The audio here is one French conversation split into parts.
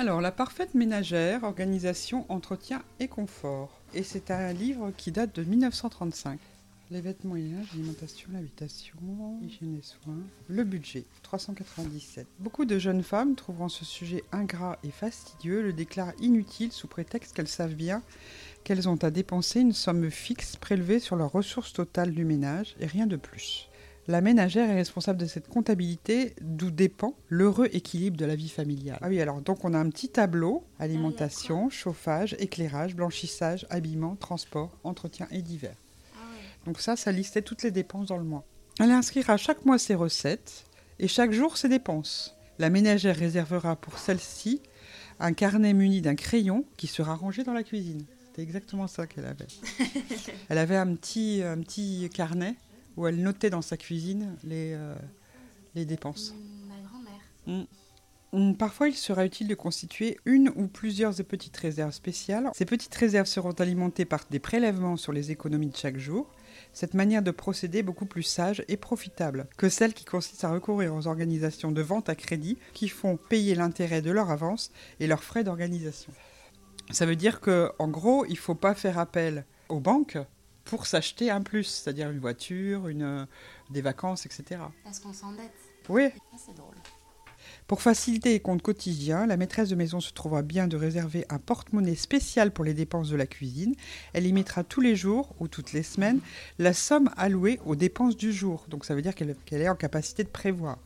Alors, La parfaite ménagère, organisation, entretien et confort. Et c'est un livre qui date de 1935. Les vêtements et l'alimentation, l'habitation, hygiène et soins. Le budget, 397. Beaucoup de jeunes femmes trouveront ce sujet ingrat et fastidieux le déclarent inutile sous prétexte qu'elles savent bien qu'elles ont à dépenser une somme fixe prélevée sur leurs ressources totales du ménage et rien de plus. La ménagère est responsable de cette comptabilité, d'où dépend l'heureux équilibre de la vie familiale. Ah oui, alors donc on a un petit tableau alimentation, chauffage, éclairage, blanchissage, habillement, transport, entretien et divers. Donc ça, ça listait toutes les dépenses dans le mois. Elle inscrira chaque mois ses recettes et chaque jour ses dépenses. La ménagère réservera pour celle-ci un carnet muni d'un crayon qui sera rangé dans la cuisine. C'était exactement ça qu'elle avait. elle avait un petit, un petit carnet où elle notait dans sa cuisine les, euh, les dépenses. Ma grand-mère. Mm. Parfois, il sera utile de constituer une ou plusieurs petites réserves spéciales. Ces petites réserves seront alimentées par des prélèvements sur les économies de chaque jour. Cette manière de procéder est beaucoup plus sage et profitable que celle qui consiste à recourir aux organisations de vente à crédit qui font payer l'intérêt de leur avance et leurs frais d'organisation. Ça veut dire que, en gros, il ne faut pas faire appel aux banques pour s'acheter un plus, c'est-à-dire une voiture, une, des vacances, etc. Parce qu'on s'endette. Oui, Ah, c'est drôle. pour faciliter les comptes quotidiens, la maîtresse de maison se trouvera bien de réserver un porte-monnaie spécial pour les dépenses de la cuisine. Elle y mettra tous les jours ou toutes les semaines la somme allouée aux dépenses du jour. Donc ça veut dire qu'elle qu'elle est en capacité de prévoir.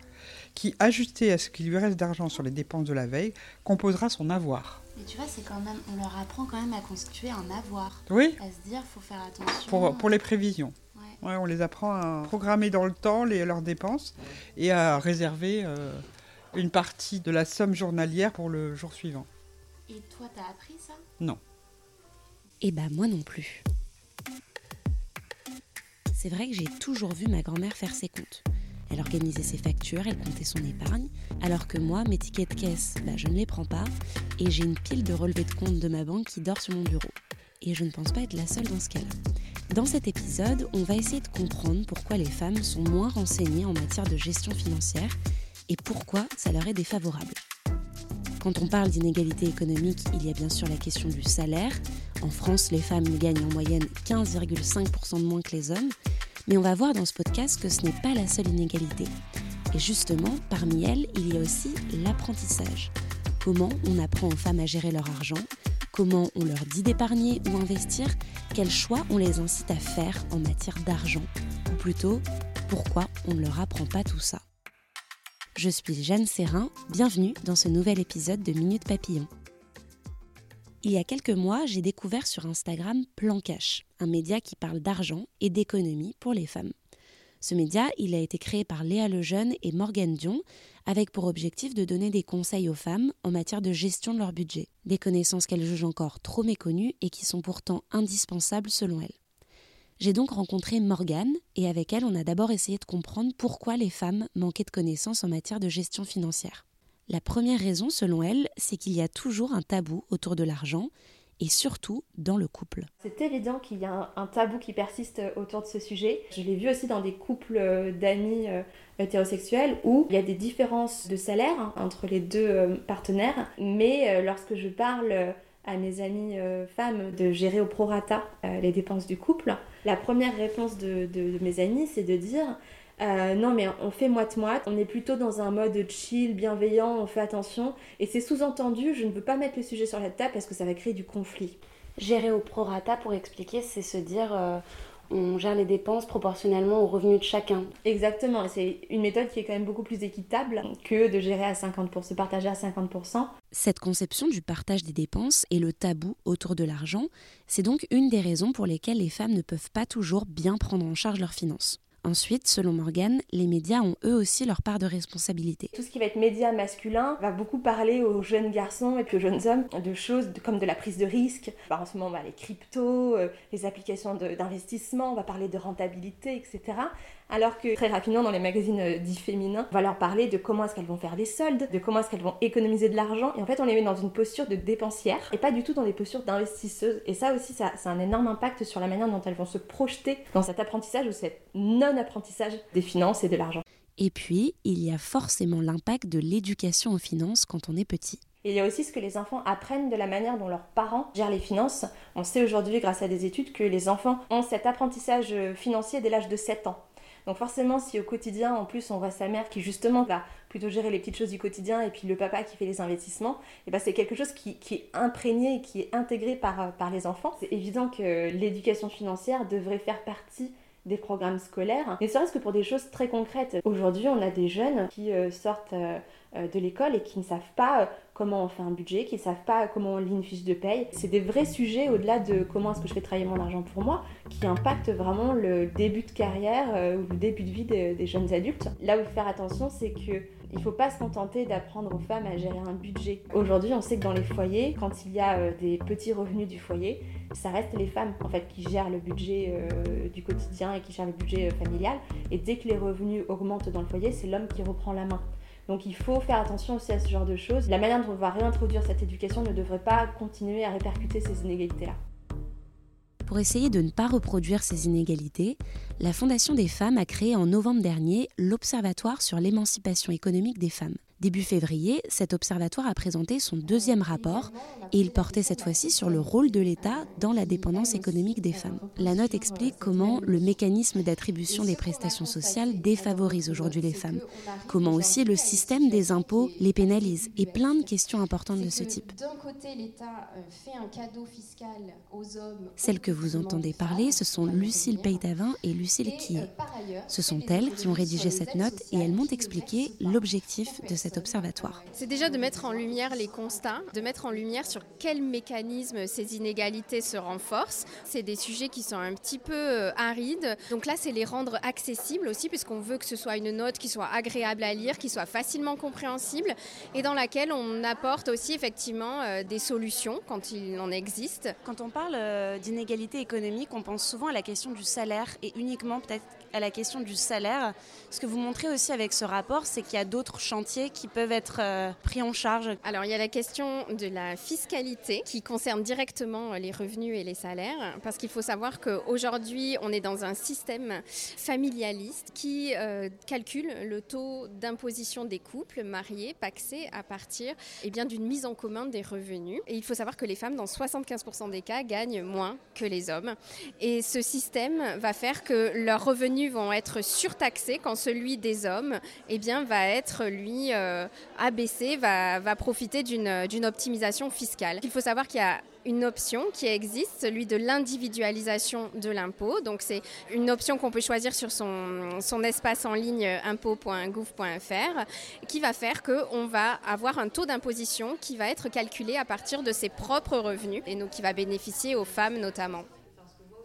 Qui, ajustée à ce qu'il lui reste d'argent sur les dépenses de la veille, composera son avoir. Mais tu vois, c'est quand même, on leur apprend quand même à constituer un avoir. Oui, À se dire, faut faire attention. pour, pour les prévisions. Ouais. Ouais, on les apprend à programmer dans le temps les, leurs dépenses et à réserver euh, une partie de la somme journalière pour le jour suivant. Et toi, t'as appris ça? Non. Eh bah moi non plus. C'est vrai que j'ai toujours vu ma grand-mère faire ses comptes. Elle organisait ses factures, elle comptait son épargne, alors que moi, mes tickets de caisse, bah, je ne les prends pas, et j'ai une pile de relevés de compte de ma banque qui dort sur mon bureau. Et je ne pense pas être la seule dans ce cas-là. Dans cet épisode, on va essayer de comprendre pourquoi les femmes sont moins renseignées en matière de gestion financière et pourquoi ça leur est défavorable. Quand on parle d'inégalité économique, il y a bien sûr la question du salaire. En France, les femmes gagnent en moyenne 15,5% de moins que les hommes. Mais on va voir dans ce podcast que ce n'est pas la seule inégalité. Et justement, parmi elles, il y a aussi l'apprentissage. Comment on apprend aux femmes à gérer leur argent? Comment on leur dit d'épargner ou investir? Quels choix on les incite à faire en matière d'argent? Ou plutôt, pourquoi on ne leur apprend pas tout ça? Je suis Jeanne Serrin, bienvenue dans ce nouvel épisode de Minute Papillon. Il y a quelques mois, j'ai découvert sur Instagram Plan un média qui parle d'argent et d'économie pour les femmes. Ce média, il a été créé par Léa Lejeune et Morgane Dion, avec pour objectif de donner des conseils aux femmes en matière de gestion de leur budget, des connaissances qu'elles jugent encore trop méconnues et qui sont pourtant indispensables selon elles. J'ai donc rencontré Morgane et avec elle, on a d'abord essayé de comprendre pourquoi les femmes manquaient de connaissances en matière de gestion financière. La première raison, selon elle, c'est qu'il y a toujours un tabou autour de l'argent et surtout dans le couple. C'est évident qu'il y a un, tabou qui persiste autour de ce sujet. Je l'ai vu aussi dans des couples euh, d'amis euh, hétérosexuels où il y a des différences de salaire hein, entre les deux euh, partenaires. Mais lorsque je parle à mes amies femmes de gérer au prorata les dépenses du couple, la première réponse de, de- de mes amies, c'est de dire euh, non mais on fait moite-moite, on est plutôt dans un mode chill, bienveillant, on fait attention. Et c'est sous-entendu, je ne veux pas mettre le sujet sur la table parce que ça va créer du conflit. Gérer au prorata, pour expliquer, c'est se dire euh, on gère les dépenses proportionnellement aux revenus de chacun. Exactement, et c'est une méthode qui est quand même beaucoup plus équitable que de gérer à 50%, se partager à 50%. Cette conception du partage des dépenses et le tabou autour de l'argent, c'est donc une des raisons pour lesquelles les femmes ne peuvent pas toujours bien prendre en charge leurs finances. Ensuite, selon Morgane, les médias ont eux aussi leur part de responsabilité. Tout ce qui va être média masculin va beaucoup parler aux jeunes garçons et puis aux jeunes hommes de choses comme de la prise de risque. Bah, en ce moment, bah, les cryptos, euh, les applications d'investissement, on va parler de rentabilité, etc. Alors que très rapidement, dans les magazines euh, dits féminins, on va leur parler de comment est-ce qu'elles vont faire des soldes, de comment est-ce qu'elles vont économiser de l'argent. Et en fait, on les met dans une posture de dépensière et pas du tout dans des postures d'investisseuses. Et ça aussi, ça, ça a un énorme impact sur la manière dont elles vont se projeter dans cet apprentissage ou cet non-apprentissage des finances et de l'argent. Et puis, il y a forcément l'impact de l'éducation aux finances quand on est petit. Et il y a aussi ce que les enfants apprennent de la manière dont leurs parents gèrent les finances. On sait aujourd'hui, grâce à des études, que les enfants ont cet apprentissage financier dès l'âge de 7 ans. Donc forcément, si au quotidien, en plus, on voit sa mère qui justement va plutôt gérer les petites choses du quotidien et puis le papa qui fait les investissements, et eh ben c'est quelque chose qui, est imprégné et qui est intégré par, par les enfants. C'est évident que l'éducation financière devrait faire partie des programmes scolaires, mais serait-ce que pour des choses très concrètes. Aujourd'hui, on a des jeunes qui euh, sortent euh, euh, de l'école et qui ne savent pas comment on fait un budget, qui ne savent pas comment on lit une fiche de paye. C'est des vrais sujets au-delà de comment est-ce que je fais travailler mon argent pour moi, qui impactent vraiment le début de carrière ou le début de vie des jeunes adultes. Là où faire attention, c'est que il ne faut pas se contenter d'apprendre aux femmes à gérer un budget. Aujourd'hui, on sait que dans les foyers, quand il y a des petits revenus du foyer, ça reste les femmes en fait qui gèrent le budget euh, du quotidien et qui gèrent le budget euh, familial. Et dès que les revenus augmentent dans le foyer, c'est l'homme qui reprend la main. Donc il faut faire attention aussi à ce genre de choses. La manière dont on va réintroduire cette éducation ne devrait pas continuer à répercuter ces inégalités-là. Pour essayer de ne pas reproduire ces inégalités, la Fondation des femmes a créé en novembre dernier l'Observatoire sur l'émancipation économique des femmes. Début février, cet observatoire a présenté son deuxième rapport et il portait cette fois-ci sur le rôle de l'État dans la dépendance économique des femmes. La note explique comment le mécanisme d'attribution des prestations sociales défavorise aujourd'hui les femmes, comment aussi le système des impôts les pénalise et plein de questions importantes de ce type. Celles que vous entendez parler, ce sont Lucille Peytavin et Lucille Quillet. Ce sont elles qui ont rédigé cette note et elles m'ont expliqué l'objectif de cette observatoire. C'est déjà de mettre en lumière les constats, de mettre en lumière sur quels mécanismes ces inégalités se renforcent. C'est des sujets qui sont un petit peu euh, arides. Donc là, c'est les rendre accessibles aussi, puisqu'on veut que ce soit une note qui soit agréable à lire, qui soit facilement compréhensible et dans laquelle on apporte aussi effectivement euh, des solutions quand il en existe. Quand on parle euh, d'inégalité économique, on pense souvent à la question du salaire et uniquement peut-être à la question du salaire. Ce que vous montrez aussi avec ce rapport, c'est qu'il y a d'autres chantiers qui peuvent être euh, pris en charge. Alors il y a la question de la fiscalité qui concerne directement les revenus et les salaires, parce qu'il faut savoir qu'aujourd'hui on est dans un système familialiste qui euh, calcule le taux d'imposition des couples mariés, paxés, à partir eh bien, d'une mise en commun des revenus. Et il faut savoir que les femmes, dans 75% des cas, gagnent moins que les hommes. Et ce système va faire que leurs revenus vont être surtaxés quand celui des hommes eh bien, va être, lui, euh, abaissé, va, va profiter d'une optimisation fiscale. Il faut savoir qu'il y a une option qui existe, celui de l'individualisation de l'impôt. Donc c'est une option qu'on peut choisir sur son, son espace en ligne impôt.gouv.fr qui va faire qu'on va avoir un taux d'imposition qui va être calculé à partir de ses propres revenus et donc qui va bénéficier aux femmes notamment.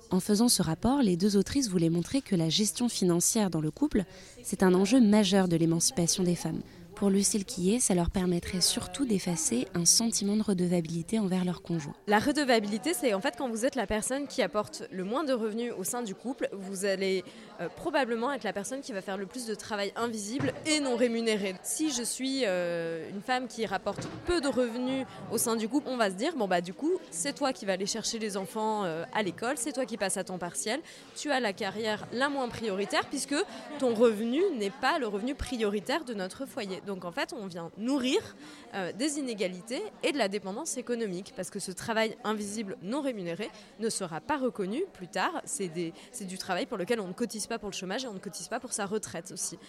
En faisant ce rapport, les deux autrices voulaient montrer que la gestion financière dans le couple, c'est un enjeu majeur de l'émancipation des femmes. Pour Lucille Quillet, ça leur permettrait surtout d'effacer un sentiment de redevabilité envers leur conjoint. La redevabilité, c'est en fait quand vous êtes la personne qui apporte le moins de revenus au sein du couple, vous allez euh, probablement être la personne qui va faire le plus de travail invisible et non rémunéré. Si je suis euh, une femme qui rapporte peu de revenus au sein du couple, on va se dire bon bah du coup, c'est toi qui vas aller chercher les enfants euh, à l'école, c'est toi qui passes à temps partiel, tu as la carrière la moins prioritaire puisque ton revenu n'est pas le revenu prioritaire de notre foyer. Donc en fait, on vient nourrir euh, des inégalités et de la dépendance économique parce que ce travail invisible non rémunéré ne sera pas reconnu plus tard. C'est du travail pour lequel on ne cotise pas pour le chômage et on ne cotise pas pour sa retraite aussi.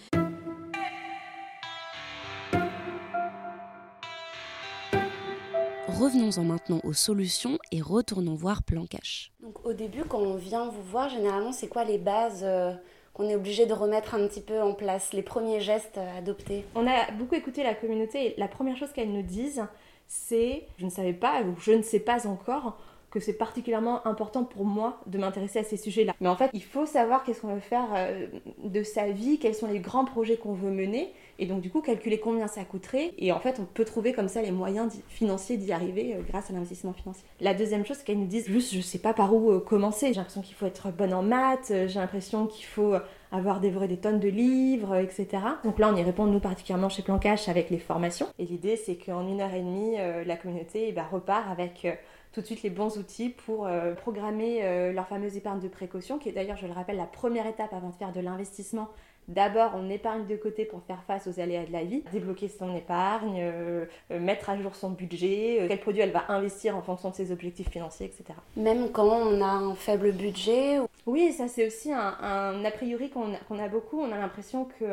revenons-en maintenant aux solutions et retournons voir Plan Cash. Donc au début, quand on vient vous voir, généralement, c'est quoi les bases euh, qu'on est obligé de remettre un petit peu en place, les premiers gestes à adopter. On a beaucoup écouté la communauté et la première chose qu'elles nous disent, c'est je ne savais pas ou je ne sais pas encore que c'est particulièrement important pour moi de m'intéresser à ces sujets-là. Mais en fait, il faut savoir qu'est-ce qu'on veut faire euh, de sa vie, quels sont les grands projets qu'on veut mener, et donc du coup calculer combien ça coûterait. Et en fait, on peut trouver comme ça les moyens financiers d'y arriver euh, grâce à l'investissement financier. La deuxième chose, c'est qu'elles nous disent juste, je sais pas par où euh, commencer. J'ai l'impression qu'il faut être bonne en maths, j'ai l'impression qu'il faut avoir dévoré des tonnes de livres, etc. Donc là, on y répond, nous, particulièrement chez Plan Cash, avec les formations. Et l'idée, c'est qu'en une heure et demie, la communauté eh ben, repart avec tout de suite les bons outils pour euh, programmer euh, leur fameuse épargne de précaution, qui est d'ailleurs, je le rappelle, la première étape avant de faire de l'investissement. D'abord, on épargne de côté pour faire face aux aléas de la vie, débloquer son épargne, euh, mettre à jour son budget, quel produit elle va investir en fonction de ses objectifs financiers, etc. Même quand on a un faible budget Oui, ça c'est aussi un, a priori qu'on a, beaucoup. On a l'impression que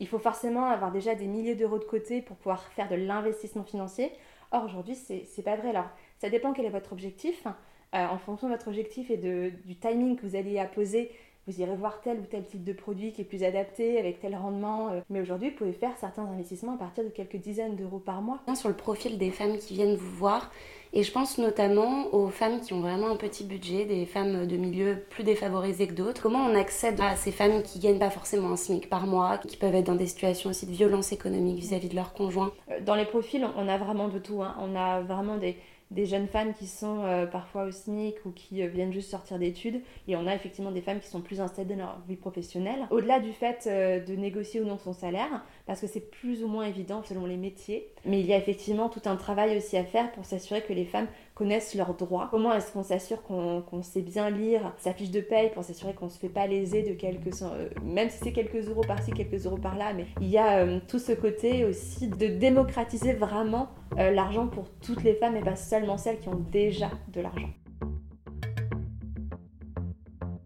il faut forcément avoir déjà des milliers d'euros de côté pour pouvoir faire de l'investissement financier. Or, aujourd'hui, c'est pas vrai. Alors, ça dépend quel est votre objectif. Euh, en fonction de votre objectif et de, du timing que vous allez apposer, vous irez voir tel ou tel type de produit qui est plus adapté, avec tel rendement. Euh. Mais aujourd'hui, vous pouvez faire certains investissements à partir de quelques dizaines d'euros par mois. Sur le profil des femmes qui viennent vous voir, et je pense notamment aux femmes qui ont vraiment un petit budget, des femmes de milieux plus défavorisés que d'autres. Comment on accède à ces femmes qui gagnent pas forcément un SMIC par mois, qui peuvent être dans des situations aussi de violence économique vis-à-vis de leur conjoint? Euh, Dans les profils, on a vraiment de tout. Hein. On a vraiment des des jeunes femmes qui sont euh, parfois au SMIC ou qui euh, viennent juste sortir d'études. Et on a effectivement des femmes qui sont plus installées dans leur vie professionnelle. Au-delà du fait euh, de négocier ou non son salaire, parce que c'est plus ou moins évident selon les métiers, mais il y a effectivement tout un travail aussi à faire pour s'assurer que les femmes connaissent leurs droits. Comment est-ce qu'on s'assure qu'on sait bien lire sa fiche de paye pour s'assurer qu'on ne se fait pas léser de quelques... même si c'est quelques euros par-ci, quelques euros par-là, mais il y a tout ce côté aussi de démocratiser vraiment l'argent pour toutes les femmes et pas seulement celles qui ont déjà de l'argent.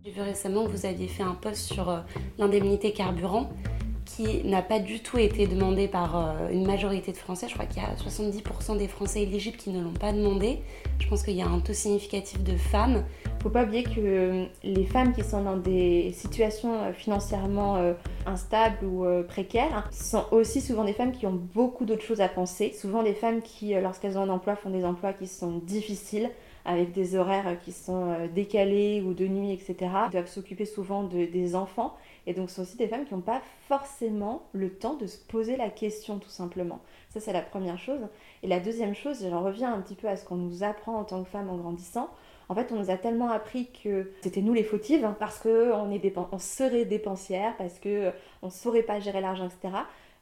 J'ai vu récemment que vous aviez fait un post sur euh, l'indemnité carburant qui n'a pas du tout été demandée par euh, une majorité de Français. Je crois qu'il y a 70% des Français éligibles qui ne l'ont pas demandé. Je pense qu'il y a un taux significatif de femmes faut pas oublier que euh, les femmes qui sont dans des situations euh, financièrement instables ou précaires sont aussi souvent des femmes qui ont beaucoup d'autres choses à penser. Souvent des femmes qui, lorsqu'elles ont un emploi, font des emplois qui sont difficiles avec des horaires qui sont décalés ou de nuit, etc. Elles doivent s'occuper souvent de, des enfants. Et donc, ce sont aussi des femmes qui n'ont pas forcément le temps de se poser la question, tout simplement. Ça, c'est la première chose. Et la deuxième chose, j'en reviens un petit peu à ce qu'on nous apprend en tant que femme en grandissant. En fait, on nous a tellement appris que c'était nous les fautives, hein, parce qu'on on serait dépensière, parce qu'on ne saurait pas gérer l'argent, etc.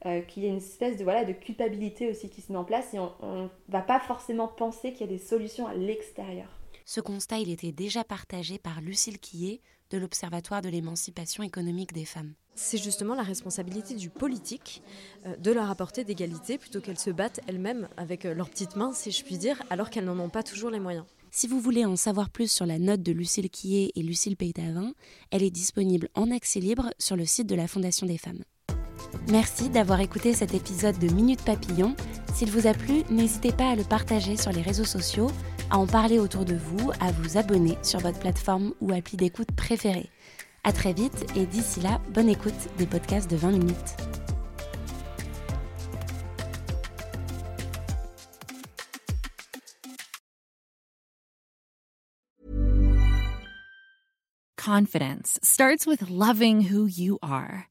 Euh, qu'il y a une espèce de, voilà, de culpabilité aussi qui se met en place et on ne va pas forcément penser qu'il y a des solutions à l'extérieur. Ce constat, il était déjà partagé par Lucille Quillet de l'Observatoire de l'émancipation économique des femmes. C'est justement la responsabilité du politique euh, de leur apporter d'égalité plutôt qu'elles se battent elles-mêmes avec euh, leurs petites mains, si je puis dire, alors qu'elles n'en ont pas toujours les moyens. Si vous voulez en savoir plus sur la note de Lucille Quillet et Lucille Peytavin, elle est disponible en accès libre sur le site de la Fondation des femmes. Merci d'avoir écouté cet épisode de Minute Papillon. S'il vous a plu, n'hésitez pas à le partager sur les réseaux sociaux, à en parler autour de vous, à vous abonner sur votre plateforme ou appli d'écoute préférée. À très vite et d'ici là, bonne écoute des podcasts de 20 minutes. Confidence starts with loving who you are.